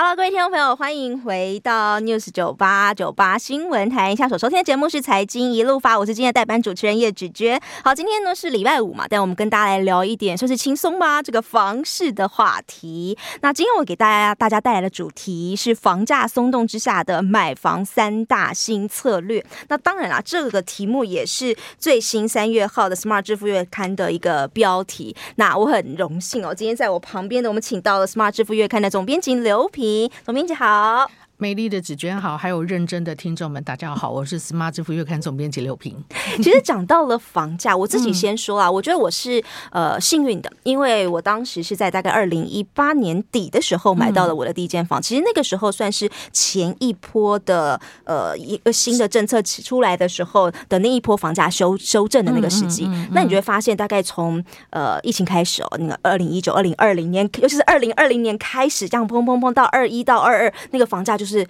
Hello，各位听众朋友，欢迎回到 News 九八九八新闻台。下所收听的节目是财经一路发，我是今天的代班主持人叶芷娟。好，今天呢是礼拜五嘛，但我们跟大家来聊一点，算是轻松吧，这个房市的话题。那今天我给大家大家带来的主题是房价松动之下的买房三大新策略。那当然啦，这个题目也是最新三月号的 Smart 支付月刊的一个标题。那我很荣幸哦，今天在我旁边的我们请到了 Smart 支付月刊的总编辑刘平。总编辑好。美丽的芷娟好，还有认真的听众们，大家好，我是 Smart 支付月刊总编辑刘平。其实讲到了房价，我自己先说啊，嗯、我觉得我是呃幸运的，因为我当时是在大概二零一八年底的时候买到了我的第一间房。嗯、其实那个时候算是前一波的呃一个新的政策出来的时候的那一波房价修修正的那个时机。那你就会发现，大概从呃疫情开始哦，那个二零一九、二零二零年，尤其是二零二零年开始这样砰砰砰到二一到二二，那个房价就是。是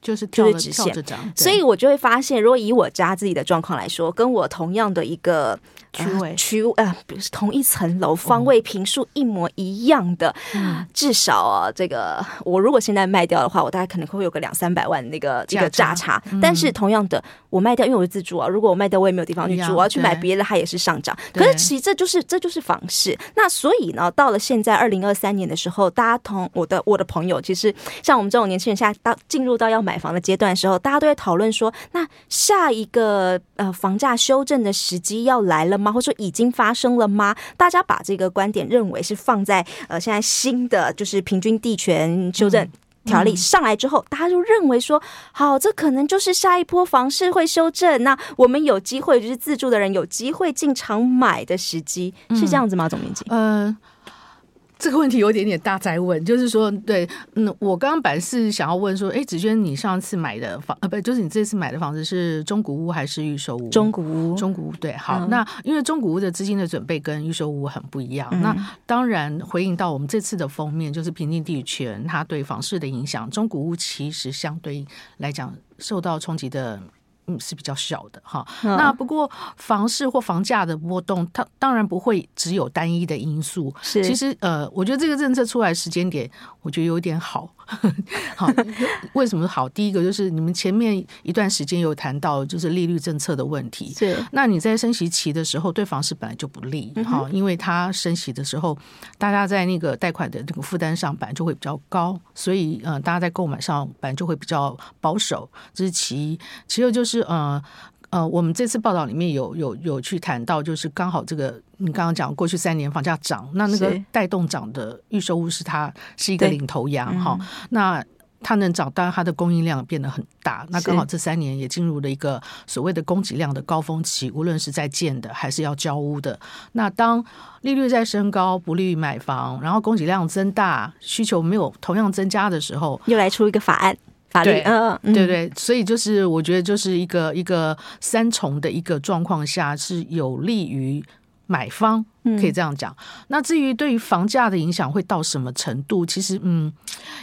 就是直线，所以我就会发现，如果以我家自己的状况来说，跟我同样的一个。区位区呃，不是同一层楼，方位平数一模一样的，嗯、至少啊，这个我如果现在卖掉的话，我大概可能会有个两三百万那个这个价差。嗯、但是同样的，我卖掉，因为我是自住啊，如果我卖掉，我也没有地方去住，我要去买别的，它也是上涨。可是其实这就是这就是房市。那所以呢，到了现在二零二三年的时候，大家同我的我的朋友，其实像我们这种年轻人，现在到进入到要买房的阶段的时候，大家都在讨论说，那下一个呃房价修正的时机要来了吗？或者说已经发生了吗？大家把这个观点认为是放在呃现在新的就是平均地权修正条例上来之后，大家就认为说，好，这可能就是下一波房市会修正，那我们有机会就是自住的人有机会进场买的时机，是这样子吗？总编辑，嗯。呃这个问题有点点大哉问，就是说，对，嗯，我刚刚本来是想要问说，哎，子娟，你上次买的房，呃，不，就是你这次买的房子是中古屋还是预售屋？中古屋，中古屋，对，好，嗯、那因为中古屋的资金的准备跟预售屋很不一样，嗯、那当然回应到我们这次的封面，就是平均地权它对房市的影响，中古屋其实相对来讲受到冲击的。嗯，是比较小的哈。嗯、那不过房市或房价的波动，它当然不会只有单一的因素。是，其实呃，我觉得这个政策出来时间点，我觉得有点好。好，为什么好？第一个就是你们前面一段时间有谈到，就是利率政策的问题。是，那你在升息期的时候，对房市本来就不利。好，因为它升息的时候，大家在那个贷款的这个负担上本来就会比较高，所以呃，大家在购买上本来就会比较保守。这是其一，其二就是呃呃，我们这次报道里面有有有去谈到，就是刚好这个你刚刚讲过去三年房价涨，那那个带动涨的预售屋是它是一个领头羊哈。嗯、那它能涨，当然它的供应量变得很大。那刚好这三年也进入了一个所谓的供给量的高峰期，无论是在建的还是要交屋的。那当利率在升高，不利于买房，然后供给量增大，需求没有同样增加的时候，又来出一个法案。法律，嗯，对对，所以就是我觉得就是一个一个三重的一个状况下是有利于买方，可以这样讲。嗯、那至于对于房价的影响会到什么程度，其实嗯，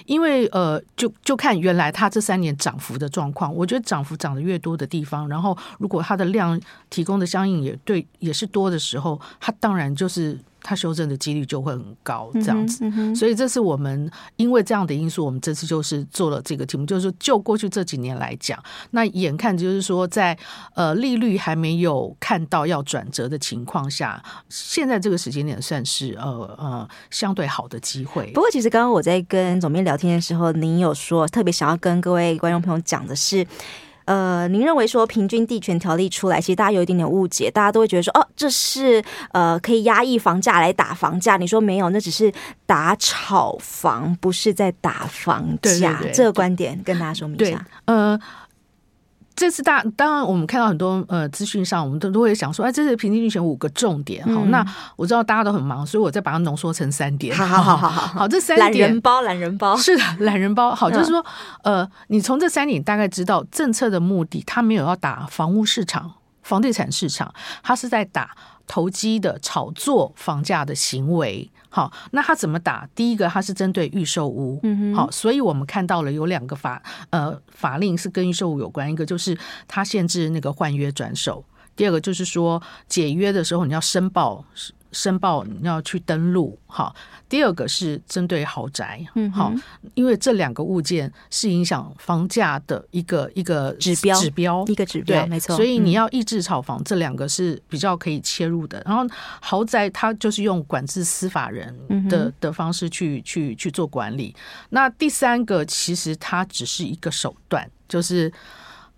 因为呃，就就看原来它这三年涨幅的状况。我觉得涨幅涨得越多的地方，然后如果它的量提供的相应也对也是多的时候，它当然就是。它修正的几率就会很高，这样子，嗯嗯、所以这是我们因为这样的因素，我们这次就是做了这个题目，就是说就过去这几年来讲，那眼看就是说在呃利率还没有看到要转折的情况下，现在这个时间点算是呃呃相对好的机会。不过，其实刚刚我在跟总编聊天的时候，您有说特别想要跟各位观众朋友讲的是。呃，您认为说平均地权条例出来，其实大家有一点点误解，大家都会觉得说，哦，这是呃可以压抑房价来打房价。你说没有，那只是打炒房，不是在打房价。对对对，这个观点跟大家说明一下。呃。这次大当然，我们看到很多呃资讯上，我们都都会想说，哎，这是平均竞选五个重点。好，那我知道大家都很忙，所以我再把它浓缩成三点。好好好好好，好，这三点。懒人包，懒人包。是的，懒人包。好，就是说，呃，你从这三点大概知道政策的目的，它没有要打房屋市场、房地产市场，它是在打投机的炒作房价的行为。好，那他怎么打？第一个，他是针对预售屋，嗯，好，所以我们看到了有两个法呃法令是跟预售屋有关，一个就是他限制那个换约转手，第二个就是说解约的时候你要申报申报你要去登录，好。第二个是针对豪宅，嗯，好，因为这两个物件是影响房价的一个一个指标，指标一个指标，没错。所以你要抑制炒房，这两个是比较可以切入的。然后豪宅它就是用管制司法人的的方式去去去做管理。那第三个其实它只是一个手段，就是。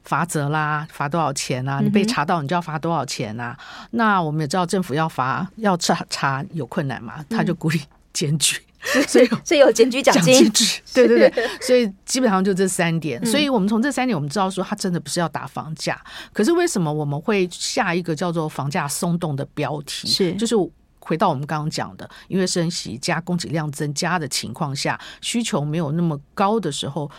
罚则啦，罚多少钱啊？你被查到，你就要罚多少钱啊？嗯、那我们也知道，政府要罚要查查有困难嘛，他就鼓励检举，嗯、所以所以有检举奖金，对对对，所以基本上就这三点。所以我们从这三点，我们知道说，他真的不是要打房价。可是为什么我们会下一个叫做房价松动的标题？是就是回到我们刚刚讲的，因为升息加供给量增加的情况下，需求没有那么高的时候。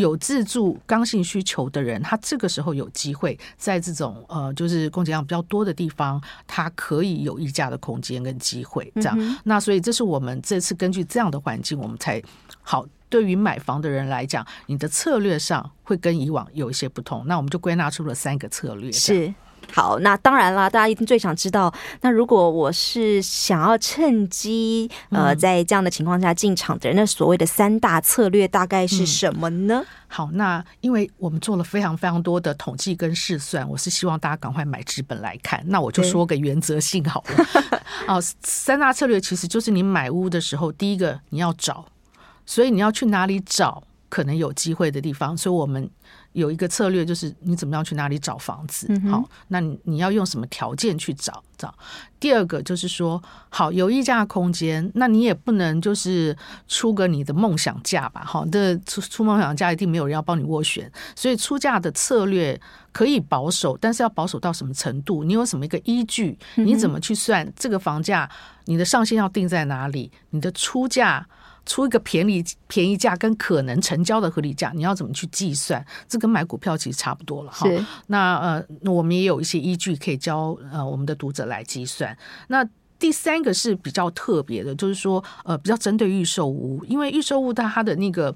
有自住刚性需求的人，他这个时候有机会在这种呃，就是供给量比较多的地方，他可以有溢价的空间跟机会。这样，嗯、那所以这是我们这次根据这样的环境，我们才好。对于买房的人来讲，你的策略上会跟以往有一些不同。那我们就归纳出了三个策略。是。好，那当然啦，大家一定最想知道，那如果我是想要趁机呃，在这样的情况下进场的人，那所谓的三大策略大概是什么呢？嗯、好，那因为我们做了非常非常多的统计跟试算，我是希望大家赶快买纸本来看。那我就说个原则性好了。哦，三大策略其实就是你买屋的时候，第一个你要找，所以你要去哪里找可能有机会的地方，所以我们。有一个策略，就是你怎么样去哪里找房子？嗯、好，那你你要用什么条件去找找？第二个就是说，好，有溢价空间，那你也不能就是出个你的梦想价吧？好，这出出梦想价一定没有人要帮你斡旋，所以出价的策略可以保守，但是要保守到什么程度？你有什么一个依据？你怎么去算这个房价？你的上限要定在哪里？你的出价？出一个便宜便宜价跟可能成交的合理价，你要怎么去计算？这跟买股票其实差不多了哈。那呃，我们也有一些依据可以教呃我们的读者来计算。那第三个是比较特别的，就是说呃比较针对预售屋，因为预售屋它它的那个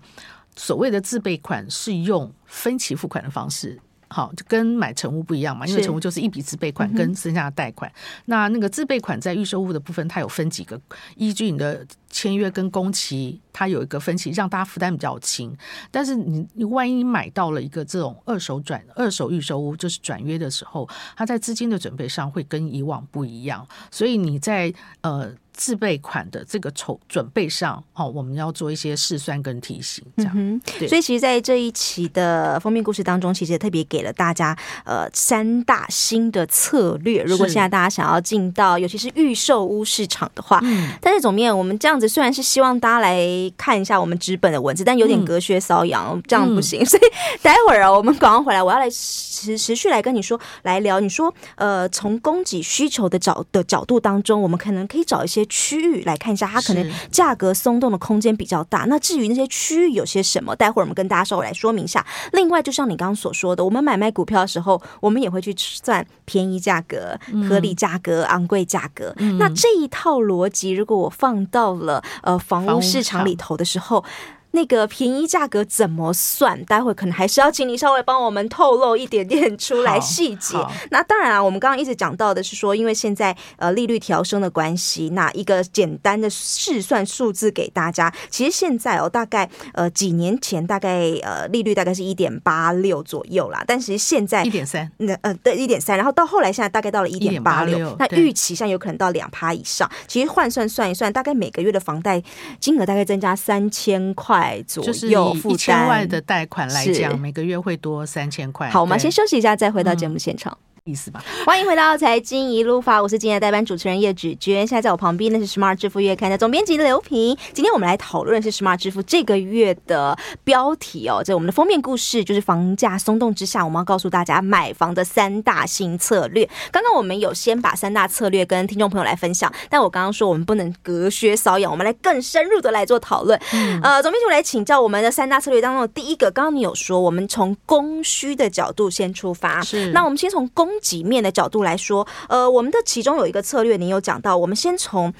所谓的自备款是用分期付款的方式。好，就跟买成屋不一样嘛，因为成屋就是一笔自备款跟剩下的贷款。嗯、那那个自备款在预售屋的部分，它有分几个依据，你的签约跟工期，它有一个分期，让大家负担比较轻。但是你你万一买到了一个这种二手转二手预售屋，就是转约的时候，它在资金的准备上会跟以往不一样，所以你在呃。自备款的这个筹准备上，哦，我们要做一些试算跟提醒，这样。嗯、对所以，其实，在这一期的封面故事当中，其实也特别给了大家呃三大新的策略。如果现在大家想要进到，尤其是预售屋市场的话，嗯，但是总面我们这样子虽然是希望大家来看一下我们纸本的文字，但有点隔靴搔痒，嗯、这样不行。嗯、所以，待会儿啊，我们广告回来，我要来持持续来跟你说，来聊。你说，呃，从供给需求的角的角度当中，我们可能可以找一些。区域来看一下，它可能价格松动的空间比较大。那至于那些区域有些什么，待会儿我们跟大家稍微来说明一下。另外，就像你刚刚所说的，我们买卖股票的时候，我们也会去算便宜价格、合理价格、昂贵价格。嗯、那这一套逻辑，如果我放到了呃房屋市场里头的时候。那个便宜价格怎么算？待会可能还是要请你稍微帮我们透露一点点出来细节。那当然啊，我们刚刚一直讲到的是说，因为现在呃利率调升的关系，那一个简单的试算数字给大家。其实现在哦，大概呃几年前大概呃利率大概是一点八六左右啦，但其实现在一点三，那呃对一点三，然后到后来现在大概到了一点八六，那预期现在有可能到两趴以上。其实换算算一算，大概每个月的房贷金额大概增加三千块。左右就是一千万的贷款来讲，每个月会多三千块。好，我们先休息一下，再回到节目现场。嗯意思吧。欢迎回到财经一路发，我是今天的代班主持人叶芷娟。现在在我旁边的是 Smart 支付月刊的总编辑刘平。今天我们来讨论的是 Smart 支付这个月的标题哦，这我们的封面故事就是房价松动之下，我们要告诉大家买房的三大新策略。刚刚我们有先把三大策略跟听众朋友来分享，但我刚刚说我们不能隔靴搔痒，我们来更深入的来做讨论。嗯、呃，总编辑来请教我们的三大策略当中的第一个，刚刚你有说我们从供需的角度先出发，是那我们先从供给面的角度来说，呃，我们的其中有一个策略，您有讲到，我们先从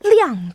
量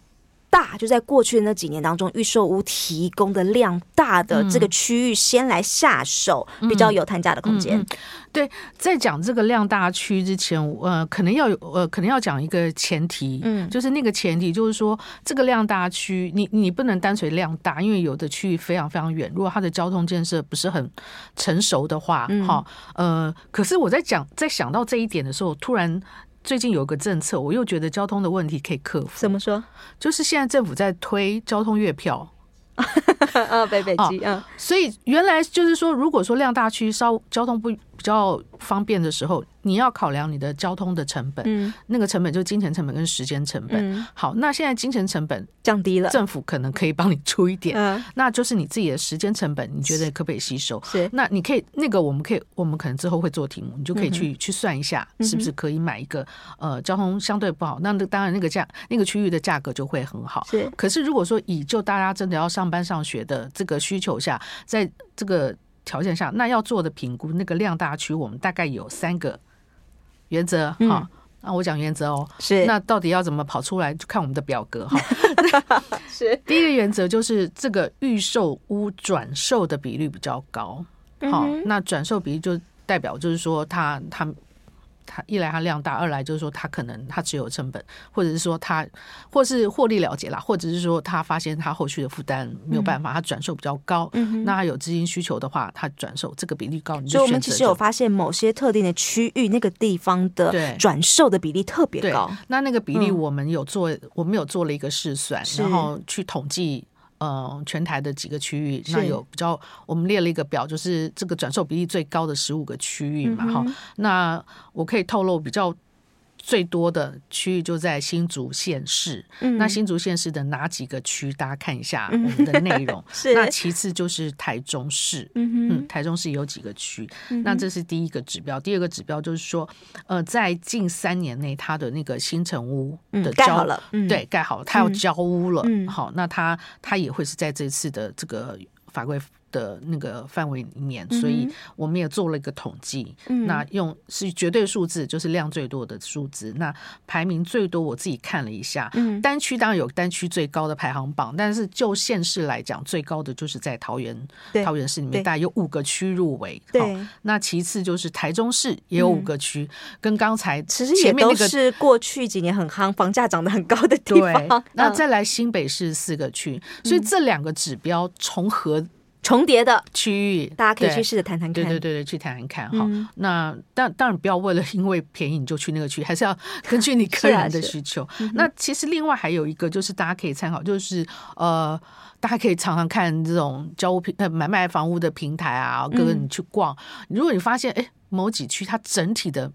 大，就在过去的那几年当中，预售屋提供的量大的这个区域，先来下手，嗯、比较有谈价的空间。嗯嗯嗯。对，在讲这个量大区之前，呃，可能要有呃，可能要讲一个前提，嗯，就是那个前提就是说，这个量大区，你你不能单纯量大，因为有的区域非常非常远，如果它的交通建设不是很成熟的话，哈、嗯，呃，可是我在讲在想到这一点的时候，突然最近有个政策，我又觉得交通的问题可以克服。怎么说？就是现在政府在推交通月票。啊，北北基啊，所以原来就是说，如果说量大区稍交通不比较方便的时候。你要考量你的交通的成本，嗯，那个成本就是金钱成本跟时间成本。嗯、好，那现在金钱成本降低了，政府可能可以帮你出一点，嗯，那就是你自己的时间成本，你觉得可不可以吸收？是，那你可以那个我们可以，我们可能之后会做题目，你就可以去、嗯、去算一下，是不是可以买一个呃交通相对不好，那当然那个价那个区域的价格就会很好。是，可是如果说以就大家真的要上班上学的这个需求下，在这个条件下，那要做的评估，那个量大区，我们大概有三个。原则哈，那、我讲原则哦，是那到底要怎么跑出来？就看我们的表格哈。是第一个原则就是这个预售屋转售的比率比较高，好、嗯，那转售比率就代表就是说他他。它一来它量大，二来就是说它可能它只有成本，或者是说它或是获利了结啦，或者是说他发现他后续的负担没有办法，他转售比较高，嗯、那他有资金需求的话，他转售这个比例高，你就。所以我们其实有发现某些特定的区域那个地方的转售的比例特别高。那那个比例我们有做，嗯、我们有做了一个试算，然后去统计。呃，全台的几个区域，那有比较，我们列了一个表，就是这个转售比例最高的十五个区域嘛，哈、嗯，那我可以透露比较。最多的区域就在新竹县市，嗯、那新竹县市的哪几个区？大家看一下我们的内容。是那其次就是台中市，嗯，嗯，台中市有几个区？嗯、那这是第一个指标。第二个指标就是说，呃，在近三年内，它的那个新城屋的交、嗯、盖好了，嗯、对，盖好了，它要交屋了。嗯、好，那它它也会是在这次的这个法规。的那个范围里面，所以我们也做了一个统计。嗯、那用是绝对数字，就是量最多的数字。那排名最多，我自己看了一下，嗯、单区当然有单区最高的排行榜，但是就县市来讲，最高的就是在桃园。桃园市里面大概有五个区入围。对，那其次就是台中市也有五个区，嗯、跟刚才其实前面那个是过去几年很夯，房价涨得很高的地方。对，那再来新北市四个区，嗯、所以这两个指标重合。重叠的区域，大家可以去试着谈谈看。对对对对，去谈谈看哈。嗯、那当当然不要为了因为便宜你就去那个区，还是要根据你个人的需求。啊、那其实另外还有一个就是大家可以参考，就是呃，大家可以常常看这种交屋平呃买卖房屋的平台啊，各个你去逛，嗯、如果你发现哎某几区它整体的。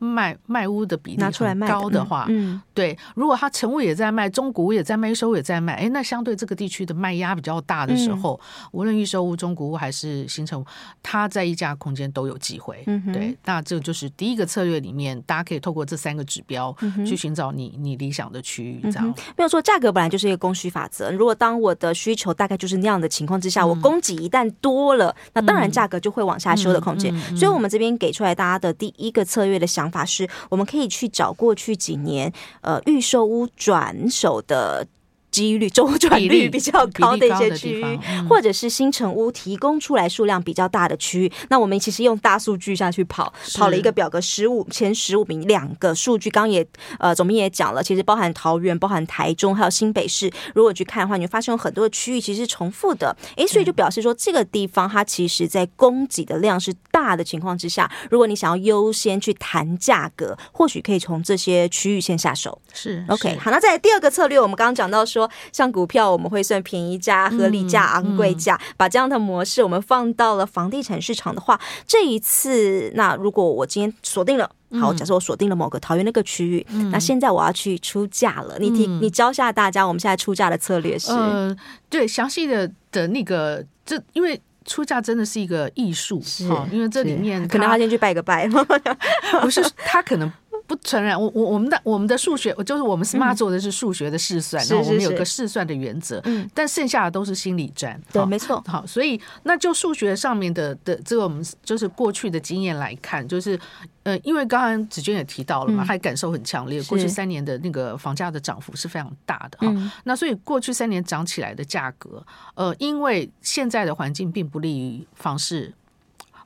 卖卖屋的比例很高的话，嗯，嗯对，如果他成屋也在卖，中古屋也在卖，预售屋也在卖，哎，那相对这个地区的卖压比较大的时候，嗯、无论预售屋、中古屋还是新城屋，它在溢价空间都有机会。嗯，对，那这就是第一个策略里面，大家可以透过这三个指标去寻找你你理想的区域。这样、嗯、没有说价格本来就是一个供需法则，如果当我的需求大概就是那样的情况之下，嗯、我供给一旦多了，那当然价格就会往下修的空间。所以，我们这边给出来大家的第一个策略的想法是，我们可以去找过去几年呃预售屋转手的。几率周转率比较高的一些区域，或者是新城屋提供出来数量比较大的区域，那我们其实用大数据下去跑，跑了一个表格，十五前十五名两个数据，刚也呃总编也讲了，其实包含桃园、包含台中还有新北市，如果去看的话，你会发现有很多的区域其实是重复的，诶，所以就表示说这个地方它其实在供给的量是大的情况之下，如果你想要优先去谈价格，或许可以从这些区域先下手。是 OK，好，那再来第二个策略，我们刚刚讲到说。说像股票，我们会算便宜价、合理价、昂贵价，把这样的模式我们放到了房地产市场的话，这一次，那如果我今天锁定了，好，假设我锁定了某个桃园那个区域，那现在我要去出价了，你提你教下大家，我们现在出价的策略是？呃，对，详细的的那个，这因为出价真的是一个艺术，是，因为这里面可能他先去拜个拜，不是他可能。不承认，我我我们的我们的数学，就是我们 Smart 做的是数学的试算，然后我们有个试算的原则，嗯，但剩下的都是心理战，对，没错。好，所以那就数学上面的的这个我们就是过去的经验来看，就是呃，因为刚刚子娟也提到了嘛，还感受很强烈，过去三年的那个房价的涨幅是非常大的哈。那所以过去三年涨起来的价格，呃，因为现在的环境并不利于房市。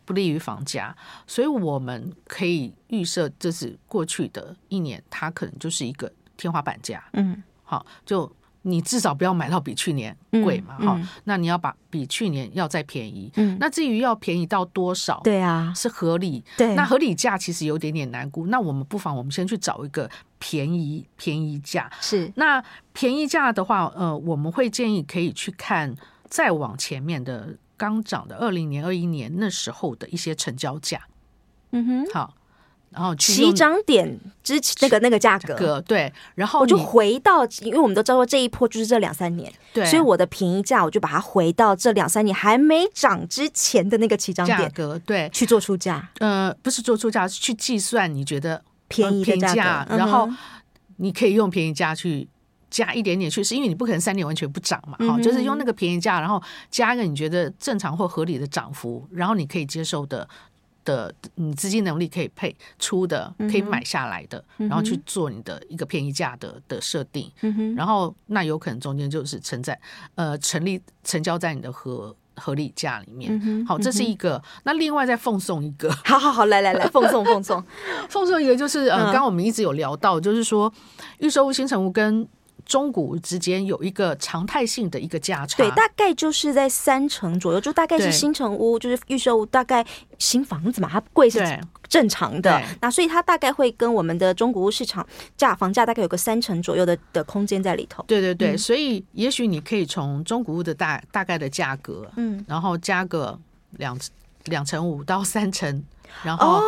不利于房价，所以我们可以预设，这是过去的一年，它可能就是一个天花板价。嗯，好，就你至少不要买到比去年贵嘛，哈、嗯嗯。那你要把比去年要再便宜。嗯，那至于要便宜到多少？对啊，是合理。对，那合理价其实有点点难估。那我们不妨我们先去找一个便宜便宜价。是，那便宜价的话，呃，我们会建议可以去看再往前面的。刚涨的二零年、二一年那时候的一些成交价，嗯哼，好，然后起涨点之前那个那个价格，对，然后我就回到，因为我们都知道这一波就是这两三年，对，所以我的便宜价我就把它回到这两三年还没涨之前的那个起涨点价格，对，去做出价，呃，不是做出价，是去计算你觉得便宜的价格，然后你可以用便宜价去。加一点点去，是因为你不可能三年完全不涨嘛，好，就是用那个便宜价，然后加一个你觉得正常或合理的涨幅，然后你可以接受的的，你资金能力可以配出的，可以买下来的，然后去做你的一个便宜价的的设定，然后那有可能中间就是存在呃成立成交在你的合合理价里面，好，这是一个。那另外再奉送一个，好好好，来来来，奉送奉送。奉送 一个，就是呃，刚刚我们一直有聊到，就是说预售屋、新成屋跟中古屋之间有一个常态性的一个价差，对，大概就是在三成左右，就大概是新城屋，就是预售屋，大概新房子嘛，它贵是正常的。那所以它大概会跟我们的中古屋市场价房价大概有个三成左右的的空间在里头。对对对，嗯、所以也许你可以从中古屋的大大概的价格，嗯，然后加个两两成五到三成，然后。哦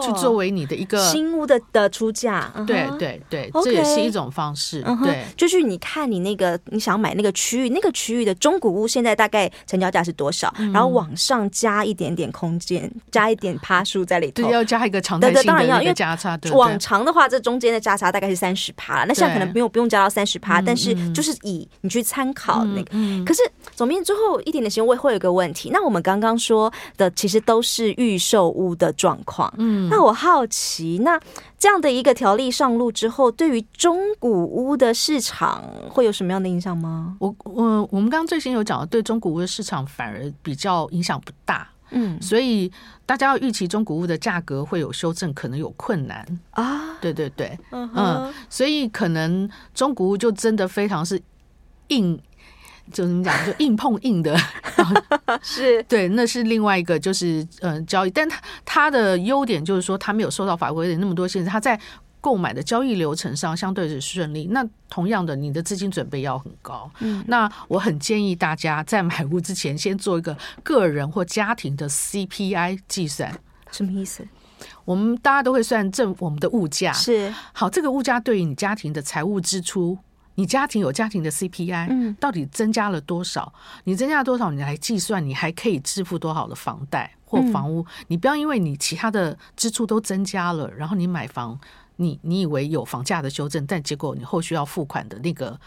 去作为你的一个新屋的的出价，对对对，这也是一种方式。对，就是你看你那个你想买那个区域，那个区域的中古屋现在大概成交价是多少？然后往上加一点点空间，加一点趴数在里头，对，要加一个常态性的一个价差。往常的话，这中间的价差大概是三十趴，那现在可能不用不用加到三十趴，但是就是以你去参考那个。可是总编最后一点点时间，我会有一个问题。那我们刚刚说的其实都是预售屋的状况，嗯。那我好奇，那这样的一个条例上路之后，对于中古屋的市场会有什么样的影响吗？我我我们刚刚最先有讲的，对中古屋的市场反而比较影响不大，嗯，所以大家要预期中古屋的价格会有修正，可能有困难啊。对对对，嗯嗯，所以可能中古屋就真的非常是硬。就怎么讲，就硬碰硬的，是 对，那是另外一个，就是嗯、呃，交易，但它它的优点就是说，它没有受到法规的那么多限制，它在购买的交易流程上相对是顺利。那同样的，你的资金准备要很高。嗯，那我很建议大家在买屋之前，先做一个个人或家庭的 CPI 计算。什么意思？我们大家都会算正我们的物价，是好，这个物价对于你家庭的财务支出。你家庭有家庭的 CPI，嗯，到底增加了多少？你增加了多少？你来计算，你还可以支付多少的房贷或房屋？你不要因为你其他的支出都增加了，然后你买房，你你以为有房价的修正，但结果你后续要付款的那个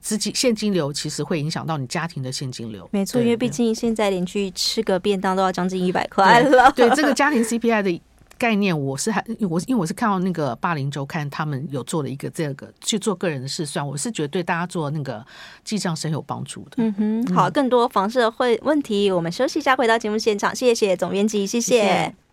资金现金流，其实会影响到你家庭的现金流。没错，因为毕竟现在连去吃个便当都要将近一百块了。对，对这个家庭 CPI 的。概念我是还我因为我是看到那个霸凌周刊他们有做了一个这个去做个人的试算，我是觉得对大家做那个记账是很有帮助的。嗯哼，好，更多房事会问题，我们休息一下，回到节目现场，谢谢总编辑，谢谢。谢谢。